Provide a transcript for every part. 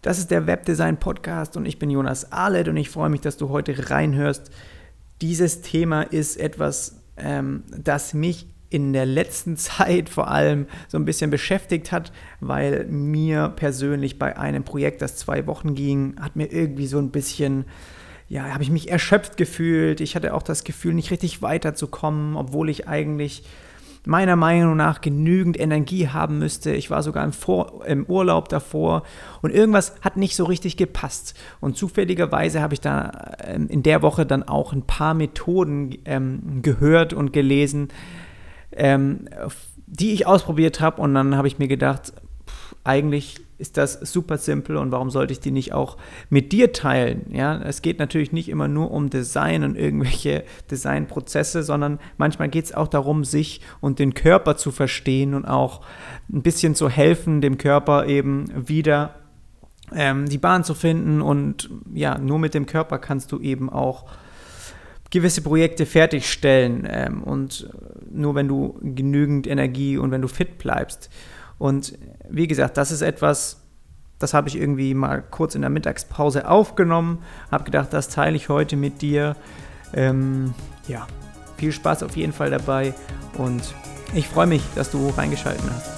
Das ist der Webdesign Podcast und ich bin Jonas Ahlet und ich freue mich, dass du heute reinhörst. Dieses Thema ist etwas, ähm, das mich in der letzten Zeit vor allem so ein bisschen beschäftigt hat, weil mir persönlich bei einem Projekt, das zwei Wochen ging, hat mir irgendwie so ein bisschen, ja, habe ich mich erschöpft gefühlt. Ich hatte auch das Gefühl, nicht richtig weiterzukommen, obwohl ich eigentlich meiner Meinung nach genügend Energie haben müsste. Ich war sogar im, Vor im Urlaub davor und irgendwas hat nicht so richtig gepasst. Und zufälligerweise habe ich da ähm, in der Woche dann auch ein paar Methoden ähm, gehört und gelesen, ähm, die ich ausprobiert habe. Und dann habe ich mir gedacht, eigentlich ist das super simpel und warum sollte ich die nicht auch mit dir teilen? Ja, es geht natürlich nicht immer nur um Design und irgendwelche Designprozesse, sondern manchmal geht es auch darum, sich und den Körper zu verstehen und auch ein bisschen zu helfen, dem Körper eben wieder ähm, die Bahn zu finden. Und ja, nur mit dem Körper kannst du eben auch gewisse Projekte fertigstellen ähm, und nur wenn du genügend Energie und wenn du fit bleibst. Und wie gesagt, das ist etwas, das habe ich irgendwie mal kurz in der Mittagspause aufgenommen, habe gedacht, das teile ich heute mit dir. Ähm, ja, viel Spaß auf jeden Fall dabei und ich freue mich, dass du reingeschaltet hast.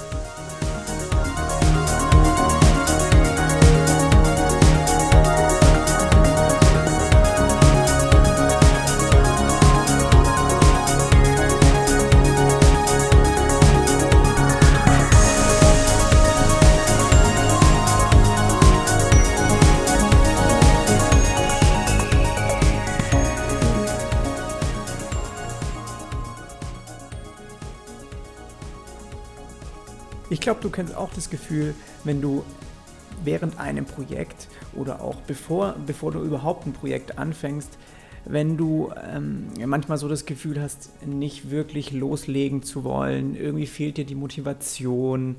Glaube, du kennst auch das Gefühl, wenn du während einem Projekt oder auch bevor, bevor du überhaupt ein Projekt anfängst, wenn du ähm, manchmal so das Gefühl hast, nicht wirklich loslegen zu wollen, irgendwie fehlt dir die Motivation,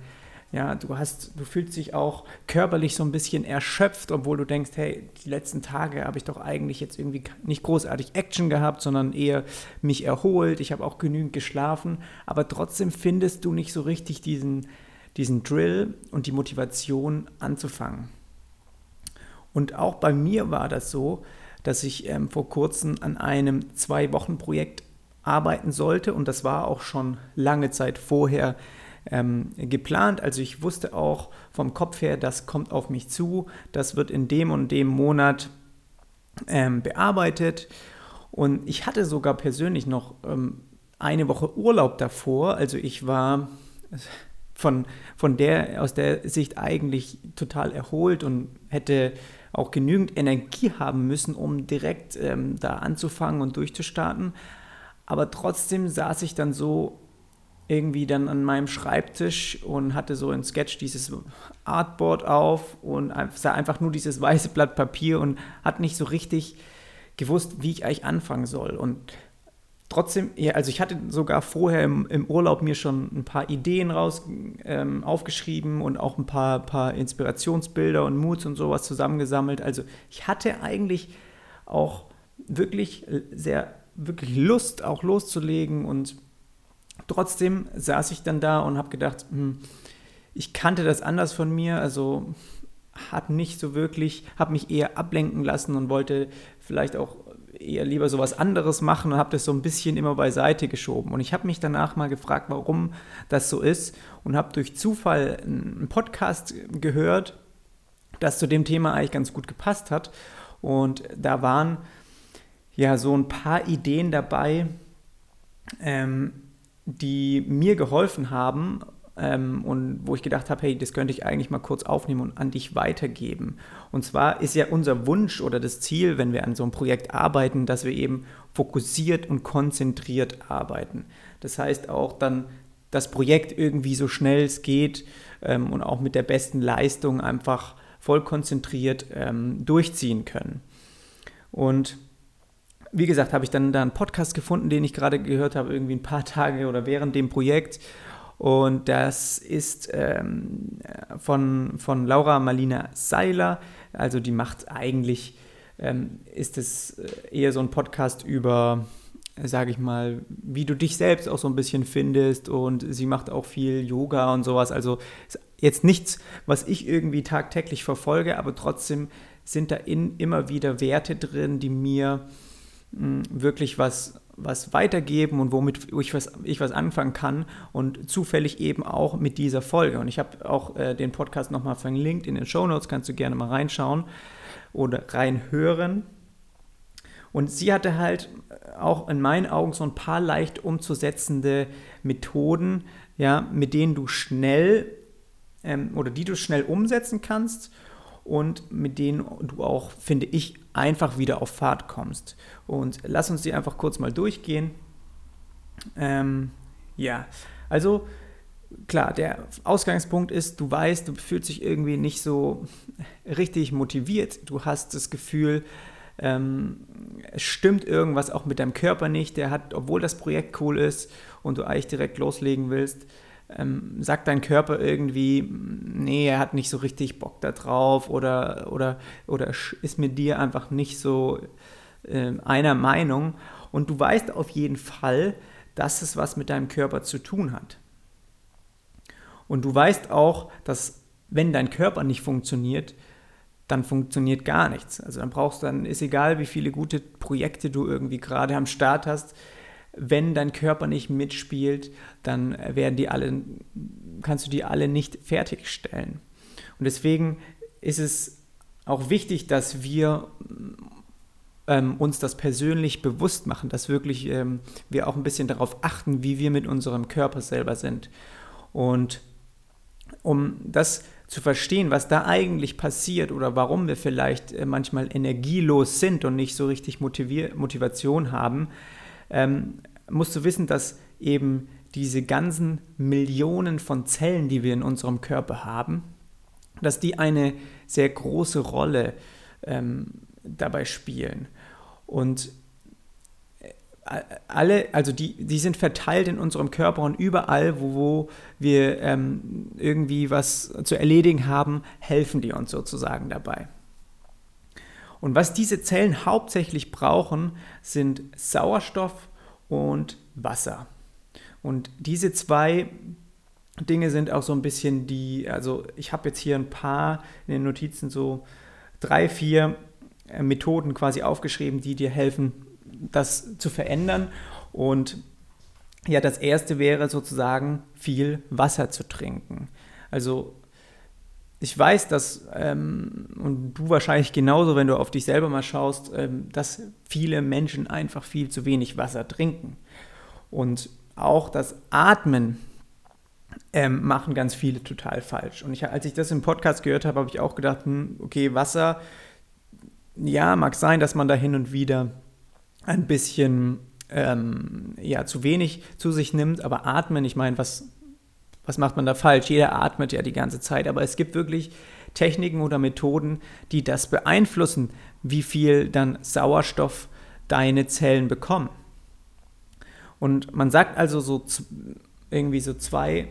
ja, du hast, du fühlst dich auch körperlich so ein bisschen erschöpft, obwohl du denkst, hey, die letzten Tage habe ich doch eigentlich jetzt irgendwie nicht großartig Action gehabt, sondern eher mich erholt. Ich habe auch genügend geschlafen, aber trotzdem findest du nicht so richtig diesen, diesen Drill und die Motivation anzufangen. Und auch bei mir war das so, dass ich ähm, vor kurzem an einem Zwei-Wochen-Projekt arbeiten sollte und das war auch schon lange Zeit vorher ähm, geplant. Also ich wusste auch vom Kopf her, das kommt auf mich zu, das wird in dem und dem Monat ähm, bearbeitet. Und ich hatte sogar persönlich noch ähm, eine Woche Urlaub davor. Also ich war von, von der, aus der Sicht eigentlich total erholt und hätte auch genügend Energie haben müssen, um direkt ähm, da anzufangen und durchzustarten. Aber trotzdem saß ich dann so irgendwie dann an meinem Schreibtisch und hatte so ein Sketch dieses Artboard auf und sah einfach nur dieses weiße Blatt Papier und hat nicht so richtig gewusst, wie ich eigentlich anfangen soll. Und trotzdem, ja, also ich hatte sogar vorher im, im, Urlaub mir schon ein paar Ideen raus ähm, aufgeschrieben und auch ein paar, paar Inspirationsbilder und Moods und sowas zusammengesammelt. Also ich hatte eigentlich auch wirklich sehr, wirklich Lust, auch loszulegen und trotzdem saß ich dann da und habe gedacht, hm, ich kannte das anders von mir, also hat nicht so wirklich, habe mich eher ablenken lassen und wollte vielleicht auch eher lieber sowas anderes machen und habe das so ein bisschen immer beiseite geschoben. Und ich habe mich danach mal gefragt, warum das so ist und habe durch Zufall einen Podcast gehört, das zu dem Thema eigentlich ganz gut gepasst hat. Und da waren ja so ein paar Ideen dabei, ähm, die mir geholfen haben ähm, und wo ich gedacht habe, hey, das könnte ich eigentlich mal kurz aufnehmen und an dich weitergeben. Und zwar ist ja unser Wunsch oder das Ziel, wenn wir an so einem Projekt arbeiten, dass wir eben fokussiert und konzentriert arbeiten. Das heißt auch dann das Projekt irgendwie so schnell es geht ähm, und auch mit der besten Leistung einfach voll konzentriert ähm, durchziehen können. Und wie gesagt, habe ich dann da einen Podcast gefunden, den ich gerade gehört habe, irgendwie ein paar Tage oder während dem Projekt. Und das ist ähm, von, von Laura Marlina Seiler. Also die macht eigentlich, ähm, ist es äh, eher so ein Podcast über sage ich mal, wie du dich selbst auch so ein bisschen findest und sie macht auch viel Yoga und sowas. Also jetzt nichts, was ich irgendwie tagtäglich verfolge, aber trotzdem sind da in, immer wieder Werte drin, die mir mh, hm, wirklich was, was weitergeben und womit ich was, ich was anfangen kann und zufällig eben auch mit dieser Folge. Und ich habe auch äh, den Podcast nochmal verlinkt in den Show Notes, kannst du gerne mal reinschauen oder reinhören. Und sie hatte halt auch in meinen Augen so ein paar leicht umzusetzende Methoden, ja, mit denen du schnell ähm, oder die du schnell umsetzen kannst und mit denen du auch, finde ich, einfach wieder auf Fahrt kommst. Und lass uns die einfach kurz mal durchgehen. Ähm, ja, also klar, der Ausgangspunkt ist, du weißt, du fühlst dich irgendwie nicht so richtig motiviert. Du hast das Gefühl, ähm, es stimmt irgendwas auch mit deinem Körper nicht. Der hat, obwohl das Projekt cool ist und du eigentlich direkt loslegen willst, ähm, sagt dein Körper irgendwie, nee, er hat nicht so richtig Bock da drauf oder, oder, oder ist mit dir einfach nicht so äh, einer Meinung. Und du weißt auf jeden Fall, dass es was mit deinem Körper zu tun hat. Und du weißt auch, dass wenn dein Körper nicht funktioniert, dann funktioniert gar nichts. Also dann brauchst du dann, ist egal, wie viele gute Projekte du irgendwie gerade am Start hast, wenn dein Körper nicht mitspielt, dann werden die alle, kannst du die alle nicht fertigstellen. Und deswegen ist es auch wichtig, dass wir ähm, uns das persönlich bewusst machen, dass wirklich ähm, wir auch ein bisschen darauf achten, wie wir mit unserem Körper selber sind. Und um das zu verstehen, was da eigentlich passiert oder warum wir vielleicht äh, manchmal energielos sind und nicht so richtig Motivier Motivation haben, ähm, musst du wissen, dass eben diese ganzen Millionen von Zellen, die wir in unserem Körper haben, dass die eine sehr große Rolle ähm, dabei spielen. Und alle, also die, die sind verteilt in unserem Körper und überall, wo, wo wir ähm, irgendwie was zu erledigen haben, helfen die uns sozusagen dabei. Und was diese Zellen hauptsächlich brauchen, sind Sauerstoff und Wasser. Und diese zwei Dinge sind auch so ein bisschen die, also ich habe jetzt hier ein paar in den Notizen so drei, vier äh, Methoden quasi aufgeschrieben, die dir helfen, das zu verändern. Und ja, das erste wäre sozusagen viel Wasser zu trinken. Also ich weiß, dass, ähm, und du wahrscheinlich genauso, wenn du auf dich selber mal schaust, ähm, dass viele Menschen einfach viel zu wenig Wasser trinken. Und auch das Atmen ähm, machen ganz viele total falsch. Und ich, als ich das im Podcast gehört habe, habe ich auch gedacht, hm, okay, Wasser, ja, mag sein, dass man da hin und wieder ein bisschen ähm, ja, zu wenig zu sich nimmt, aber atmen, ich meine, was, was macht man da falsch? Jeder atmet ja die ganze Zeit, aber es gibt wirklich Techniken oder Methoden, die das beeinflussen, wie viel dann Sauerstoff deine Zellen bekommen. Und man sagt also so irgendwie so zwei,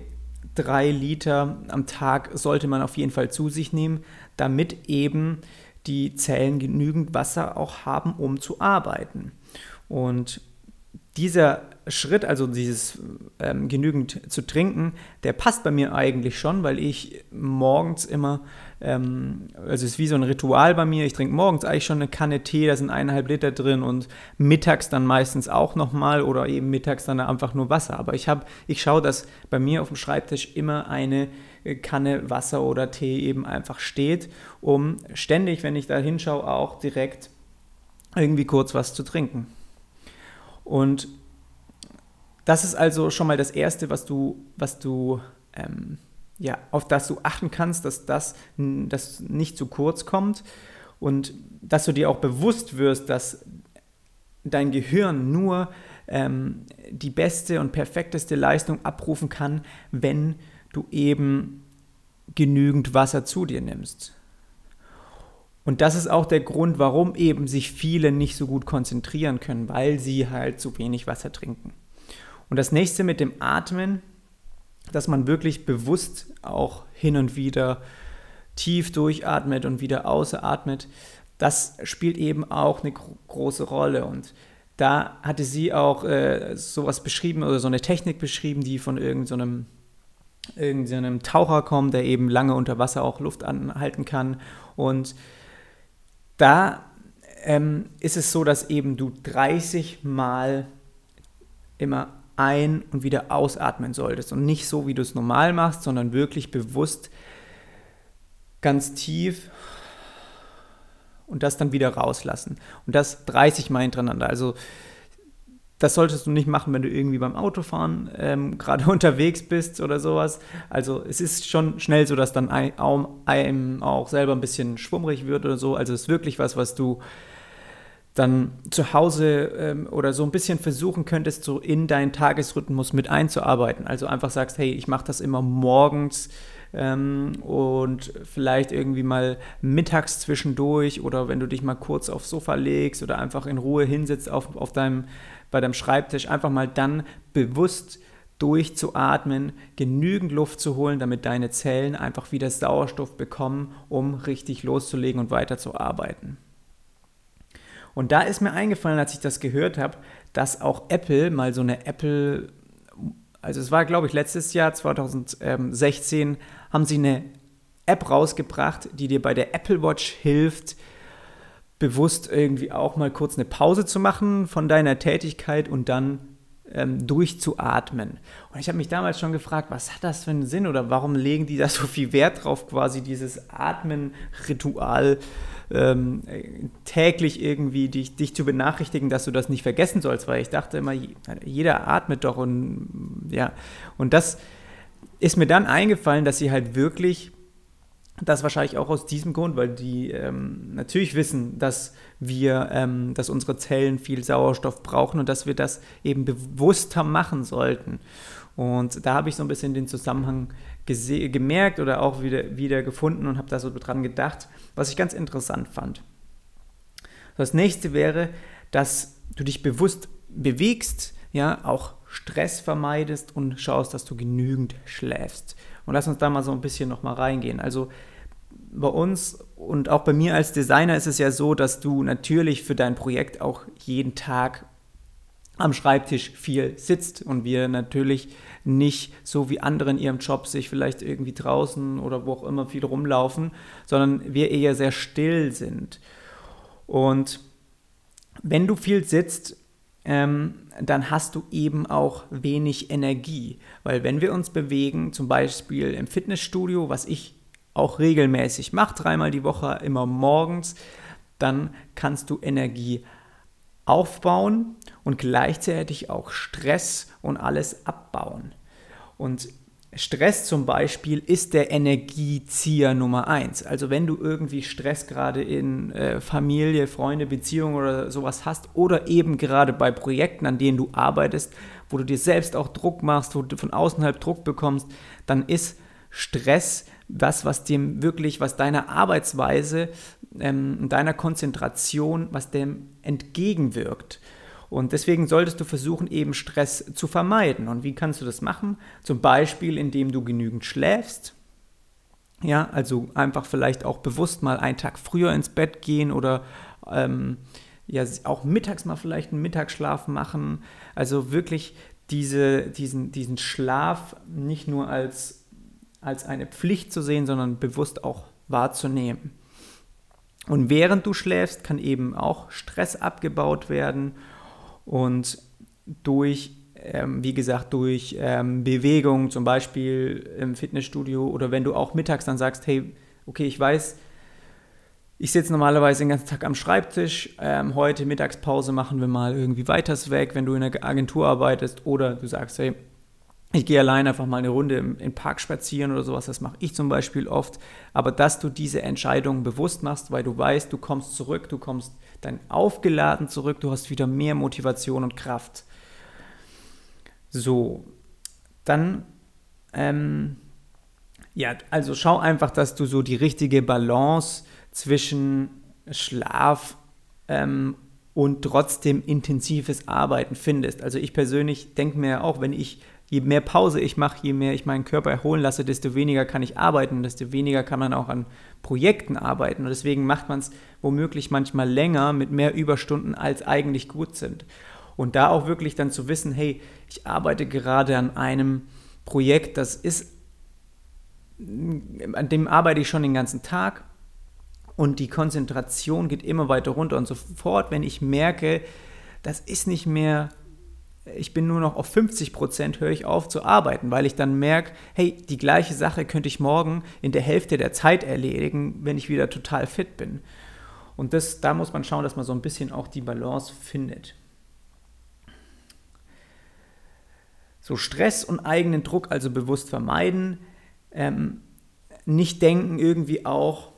drei Liter am Tag sollte man auf jeden Fall zu sich nehmen, damit eben die Zellen genügend Wasser auch haben, um zu arbeiten. Und dieser Schritt, also dieses ähm, genügend zu trinken, der passt bei mir eigentlich schon, weil ich morgens immer, ähm, also es ist wie so ein Ritual bei mir, ich trinke morgens eigentlich schon eine Kanne Tee, da sind eineinhalb Liter drin und mittags dann meistens auch nochmal oder eben mittags dann einfach nur Wasser. Aber ich habe, ich schaue, dass bei mir auf dem Schreibtisch immer eine Kanne Wasser oder Tee eben einfach steht, um ständig, wenn ich da hinschaue, auch direkt irgendwie kurz was zu trinken. Und das ist also schon mal das Erste, was du, was du ähm, ja, auf das du achten kannst, dass das dass nicht zu kurz kommt und dass du dir auch bewusst wirst, dass dein Gehirn nur ähm, die beste und perfekteste Leistung abrufen kann, wenn du eben genügend Wasser zu dir nimmst. Und das ist auch der Grund, warum eben sich viele nicht so gut konzentrieren können, weil sie halt zu wenig Wasser trinken. Und das nächste mit dem Atmen, dass man wirklich bewusst auch hin und wieder tief durchatmet und wieder ausatmet, das spielt eben auch eine große Rolle. Und da hatte sie auch äh, sowas beschrieben oder so eine Technik beschrieben, die von irgendeinem so irgendeinem Taucher kommt, der eben lange unter Wasser auch Luft anhalten kann. Und da ähm, ist es so, dass eben du 30 Mal immer ein- und wieder ausatmen solltest. Und nicht so, wie du es normal machst, sondern wirklich bewusst ganz tief und das dann wieder rauslassen. Und das 30 Mal hintereinander. Also das solltest du nicht machen, wenn du irgendwie beim Autofahren ähm, gerade unterwegs bist oder sowas. Also es ist schon schnell so, dass dann einem auch selber ein bisschen schwummrig wird oder so. Also es ist wirklich was, was du dann zu Hause ähm, oder so ein bisschen versuchen könntest, so in deinen Tagesrhythmus mit einzuarbeiten. Also einfach sagst, hey, ich mache das immer morgens ähm, und vielleicht irgendwie mal mittags zwischendurch oder wenn du dich mal kurz aufs Sofa legst oder einfach in Ruhe hinsetzt auf, auf deinem, bei deinem Schreibtisch, einfach mal dann bewusst durchzuatmen, genügend Luft zu holen, damit deine Zellen einfach wieder Sauerstoff bekommen, um richtig loszulegen und weiterzuarbeiten. Und da ist mir eingefallen, als ich das gehört habe, dass auch Apple mal so eine Apple, also es war glaube ich letztes Jahr, 2016, haben sie eine App rausgebracht, die dir bei der Apple Watch hilft, bewusst irgendwie auch mal kurz eine Pause zu machen von deiner Tätigkeit und dann ähm, durchzuatmen. Und ich habe mich damals schon gefragt, was hat das für einen Sinn oder warum legen die da so viel Wert drauf, quasi dieses Atmen-Ritual ähm, täglich irgendwie dich, dich zu benachrichtigen, dass du das nicht vergessen sollst, weil ich dachte immer, jeder atmet doch und ja, und das ist mir dann eingefallen, dass sie halt wirklich das wahrscheinlich auch aus diesem Grund, weil die ähm, natürlich wissen, dass wir, ähm, dass unsere Zellen viel Sauerstoff brauchen und dass wir das eben bewusster machen sollten. Und da habe ich so ein bisschen den Zusammenhang gemerkt oder auch wieder, wieder gefunden und habe da so dran gedacht, was ich ganz interessant fand. Das nächste wäre, dass du dich bewusst bewegst, ja, auch Stress vermeidest und schaust, dass du genügend schläfst. Und lass uns da mal so ein bisschen nochmal reingehen. Also bei uns und auch bei mir als Designer ist es ja so, dass du natürlich für dein Projekt auch jeden Tag am Schreibtisch viel sitzt und wir natürlich nicht so wie andere in ihrem Job sich vielleicht irgendwie draußen oder wo auch immer viel rumlaufen, sondern wir eher sehr still sind. Und wenn du viel sitzt, ähm, dann hast du eben auch wenig Energie. Weil wenn wir uns bewegen, zum Beispiel im Fitnessstudio, was ich auch regelmäßig mache, dreimal die Woche, immer morgens, dann kannst du Energie aufbauen und gleichzeitig auch Stress und alles abbauen. Und Stress zum Beispiel ist der Energiezieher Nummer eins. Also wenn du irgendwie Stress gerade in äh, Familie, Freunde, Beziehung oder sowas hast oder eben gerade bei Projekten, an denen du arbeitest, wo du dir selbst auch Druck machst, wo du von außen halb Druck bekommst, dann ist Stress das, was dem wirklich, was deiner Arbeitsweise, ähm, deiner Konzentration, was dem entgegenwirkt. Und deswegen solltest du versuchen, eben Stress zu vermeiden. Und wie kannst du das machen? Zum Beispiel, indem du genügend schläfst. Ja, also einfach vielleicht auch bewusst mal einen Tag früher ins Bett gehen oder ähm, ja, auch mittags mal vielleicht einen Mittagsschlaf machen. Also wirklich diese, diesen, diesen Schlaf nicht nur als, als eine Pflicht zu sehen, sondern bewusst auch wahrzunehmen. Und während du schläfst, kann eben auch Stress abgebaut werden und durch, ähm, wie gesagt, durch ähm, Bewegung, zum Beispiel im Fitnessstudio oder wenn du auch mittags dann sagst, hey, okay, ich weiß, ich sitze normalerweise den ganzen Tag am Schreibtisch. Ähm, heute Mittagspause machen wir mal irgendwie weiters weg, wenn du in der Agentur arbeitest. Oder du sagst, hey, ich gehe allein einfach mal eine Runde im, im Park spazieren oder sowas. Das mache ich zum Beispiel oft. Aber dass du diese Entscheidung bewusst machst, weil du weißt, du kommst zurück, du kommst dann aufgeladen zurück, du hast wieder mehr Motivation und Kraft. So, dann, ähm, ja, also schau einfach, dass du so die richtige Balance zwischen Schlaf ähm, und trotzdem intensives Arbeiten findest. Also ich persönlich denke mir auch, wenn ich je mehr Pause ich mache, je mehr ich meinen Körper erholen lasse, desto weniger kann ich arbeiten, desto weniger kann man auch an Projekten arbeiten. Und deswegen macht man es womöglich manchmal länger mit mehr Überstunden, als eigentlich gut sind. Und da auch wirklich dann zu wissen, hey, ich arbeite gerade an einem Projekt, das ist, an dem arbeite ich schon den ganzen Tag und die Konzentration geht immer weiter runter. Und sofort, wenn ich merke, das ist nicht mehr ich bin nur noch auf 50 Prozent, höre ich auf zu arbeiten, weil ich dann merke, hey, die gleiche Sache könnte ich morgen in der Hälfte der Zeit erledigen, wenn ich wieder total fit bin. Und das, da muss man schauen, dass man so ein bisschen auch die Balance findet. So Stress und eigenen Druck also bewusst vermeiden. Ähm, nicht denken irgendwie auch,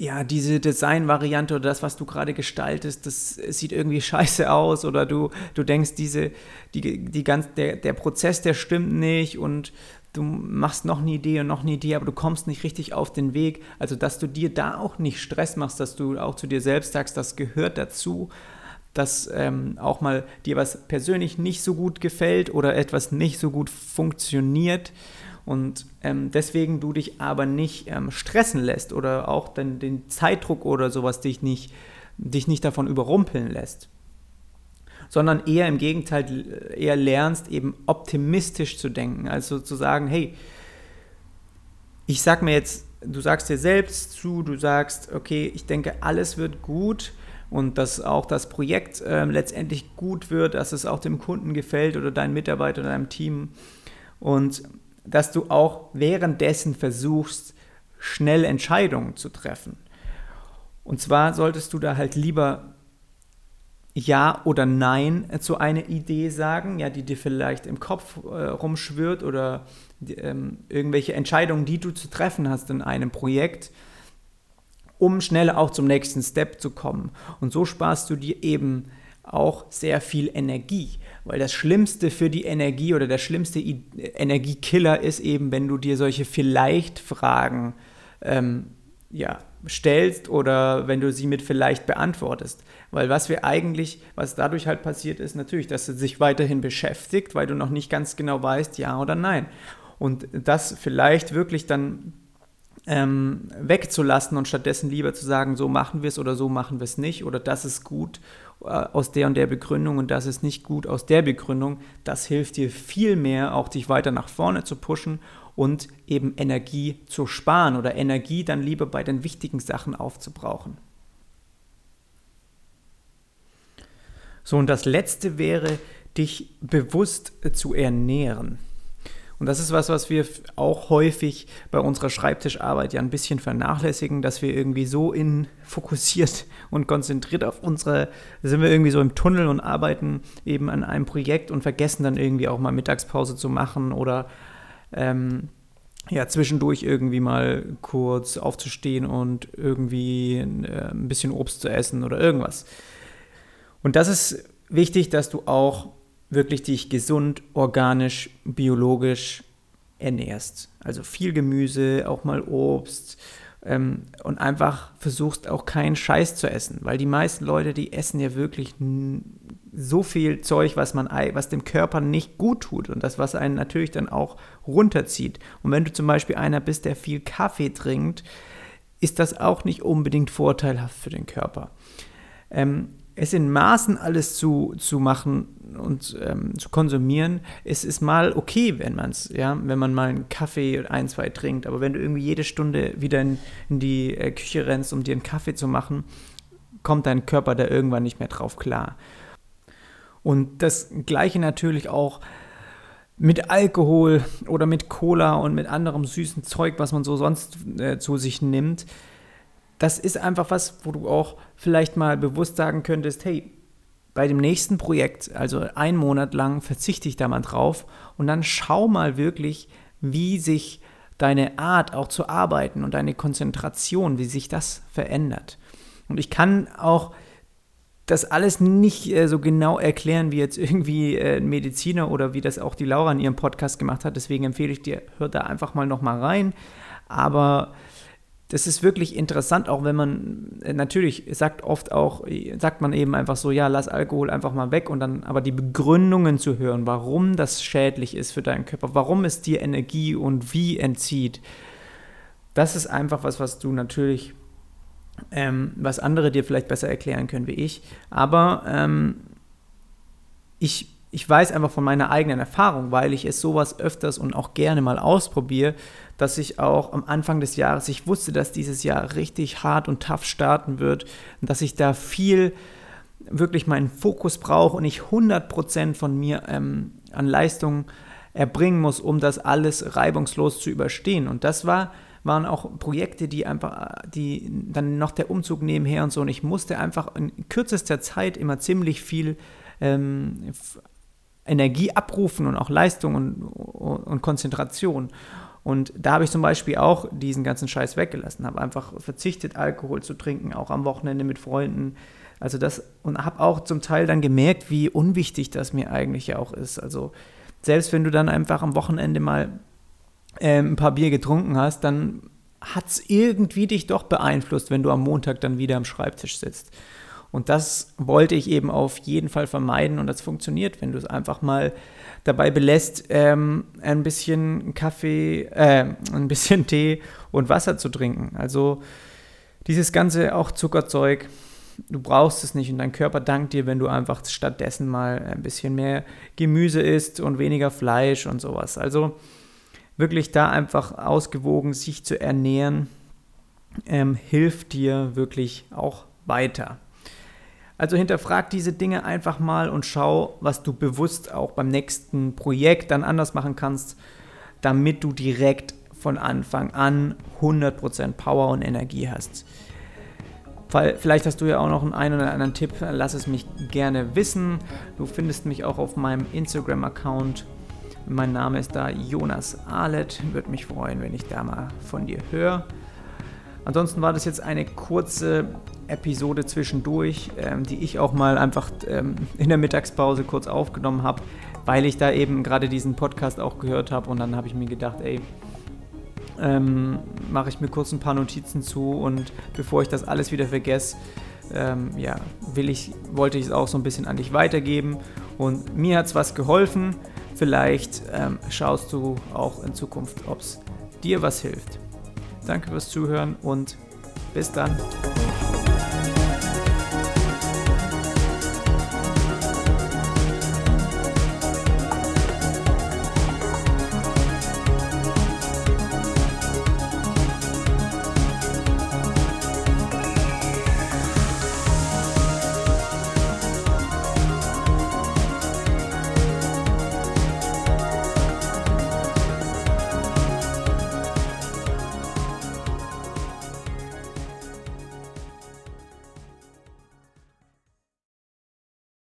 ja, diese Designvariante oder das, was du gerade gestaltest, das sieht irgendwie scheiße aus oder du, du denkst, diese, die, die ganz, der, der Prozess, der stimmt nicht und du machst noch eine Idee und noch eine Idee, aber du kommst nicht richtig auf den Weg. Also, dass du dir da auch nicht Stress machst, dass du auch zu dir selbst sagst, das gehört dazu, dass ähm, auch mal dir was persönlich nicht so gut gefällt oder etwas nicht so gut funktioniert und ähm, deswegen du dich aber nicht ähm, stressen lässt oder auch dann den Zeitdruck oder sowas dich nicht, dich nicht davon überrumpeln lässt. Sondern eher im Gegenteil, eher lernst eben optimistisch zu denken. Also zu sagen, hey, ich sag mir jetzt, du sagst dir selbst zu, du sagst, okay, ich denke, alles wird gut und dass auch das Projekt äh, letztendlich gut wird, dass es auch dem Kunden gefällt oder deinen Mitarbeiter oder deinem Team. Und dass du auch währenddessen versuchst, schnell Entscheidungen zu treffen. Und zwar solltest du da halt lieber Ja oder Nein zu einer Idee sagen, ja, die dir vielleicht im Kopf äh, rumschwirrt oder ähm, irgendwelche Entscheidungen, die du zu treffen hast in einem Projekt, um schnell auch zum nächsten Step zu kommen. Und so sparst du dir eben auch sehr viel Energie. Weil das Schlimmste für die Energie oder der schlimmste I Energiekiller ist eben, wenn du dir solche Vielleicht-Fragen ähm, ja, stellst oder wenn du sie mit vielleicht beantwortest. Weil was wir eigentlich, was dadurch halt passiert ist, natürlich, dass du sich weiterhin beschäftigt, weil du noch nicht ganz genau weißt, ja oder nein. Und das vielleicht wirklich dann ähm, wegzulassen und stattdessen lieber zu sagen, so machen wir es oder so machen wir es nicht oder das ist gut äh, aus der und der Begründung und das ist nicht gut aus der Begründung, das hilft dir viel mehr, auch dich weiter nach vorne zu pushen und eben Energie zu sparen oder Energie dann lieber bei den wichtigen Sachen aufzubrauchen. So, und das letzte wäre, dich bewusst zu ernähren. Und das ist was, was wir auch häufig bei unserer Schreibtischarbeit ja ein bisschen vernachlässigen, dass wir irgendwie so in fokussiert und konzentriert auf unsere, sind wir irgendwie so im Tunnel und arbeiten eben an einem Projekt und vergessen dann irgendwie auch mal Mittagspause zu machen oder ähm, ja, zwischendurch irgendwie mal kurz aufzustehen und irgendwie äh, ein bisschen Obst zu essen oder irgendwas. Und das ist wichtig, dass du auch wirklich dich gesund, organisch, biologisch ernährst. Also viel Gemüse, auch mal Obst ähm, und einfach versuchst auch keinen Scheiß zu essen, weil die meisten Leute, die essen ja wirklich so viel Zeug, was man, was dem Körper nicht gut tut und das, was einen natürlich dann auch runterzieht. Und wenn du zum Beispiel einer bist, der viel Kaffee trinkt, ist das auch nicht unbedingt vorteilhaft für den Körper. Ähm, es in Maßen alles zu, zu machen und ähm, zu konsumieren, es ist mal okay, wenn man es, ja, wenn man mal einen Kaffee ein, zwei trinkt. Aber wenn du irgendwie jede Stunde wieder in, in die äh, Küche rennst, um dir einen Kaffee zu machen, kommt dein Körper da irgendwann nicht mehr drauf klar. Und das gleiche natürlich auch mit Alkohol oder mit Cola und mit anderem süßen Zeug, was man so sonst äh, zu sich nimmt das ist einfach was, wo du auch vielleicht mal bewusst sagen könntest, hey, bei dem nächsten Projekt, also einen Monat lang, verzichte ich da mal drauf und dann schau mal wirklich, wie sich deine Art auch zu arbeiten und deine Konzentration, wie sich das verändert. Und ich kann auch das alles nicht äh, so genau erklären wie jetzt irgendwie äh, ein Mediziner oder wie das auch die Laura in ihrem Podcast gemacht hat. Deswegen empfehle ich dir, hör da einfach mal noch mal rein. Aber das ist wirklich interessant, auch wenn man äh, natürlich sagt oft auch, sagt man eben einfach so, ja, lass Alkohol einfach mal weg und dann aber die Begründungen zu hören, warum das schädlich ist für deinen Körper, warum es dir Energie und wie entzieht, das ist einfach was, was du natürlich, ähm, was andere dir vielleicht besser erklären können wie ich, aber ähm, ich ich weiß einfach von meiner eigenen Erfahrung, weil ich es sowas öfters und auch gerne mal ausprobiere, dass ich auch am Anfang des Jahres, ich wusste, dass dieses Jahr richtig hart und tough starten wird und dass ich da viel wirklich meinen Fokus brauche und ich 100% von mir ähm, an Leistung erbringen muss, um das alles reibungslos zu überstehen. Und das war, waren auch Projekte, die einfach, die dann noch der Umzug nebenher und so. Und ich musste einfach in kürzester Zeit immer ziemlich viel ähm, Energie abrufen und auch Leistung und, und Konzentration. Und da habe ich zum Beispiel auch diesen ganzen Scheiß weggelassen, habe einfach verzichtet, Alkohol zu trinken, auch am Wochenende mit Freunden. Also das und habe auch zum Teil dann gemerkt, wie unwichtig das mir eigentlich auch ist. Also selbst wenn du dann einfach am Wochenende mal äh, ein paar Bier getrunken hast, dann hat es irgendwie dich doch beeinflusst, wenn du am Montag dann wieder am Schreibtisch sitzt. Und das wollte ich eben auf jeden Fall vermeiden und das funktioniert, wenn du es einfach mal dabei belässt, ähm, ein bisschen Kaffee, äh, ein bisschen Tee und Wasser zu trinken. Also dieses ganze auch Zuckerzeug, du brauchst es nicht und dein Körper dankt dir, wenn du einfach stattdessen mal ein bisschen mehr Gemüse isst und weniger Fleisch und sowas. Also wirklich da einfach ausgewogen sich zu ernähren, ähm, hilft dir wirklich auch weiter. Also hinterfrag diese Dinge einfach mal und schau, was du bewusst auch beim nächsten Projekt dann anders machen kannst, damit du direkt von Anfang an 100% Power und Energie hast. Vielleicht hast du ja auch noch einen oder anderen Tipp, lass es mich gerne wissen. Du findest mich auch auf meinem Instagram-Account. Mein Name ist da Jonas Ahlet. Würde mich freuen, wenn ich da mal von dir höre. Ansonsten war das jetzt eine kurze Episode zwischendurch, ähm, die ich auch mal einfach ähm, in der Mittagspause kurz aufgenommen habe, weil ich da eben gerade diesen Podcast auch gehört habe und dann habe ich mir gedacht, ey, ähm, mache ich mir kurz ein paar Notizen zu und bevor ich das alles wieder vergesse, ähm, ja, will ich, wollte ich es auch so ein bisschen an dich weitergeben und mir hat es was geholfen. Vielleicht ähm, schaust du auch in Zukunft, ob es dir was hilft. Danke fürs Zuhören und bis dann.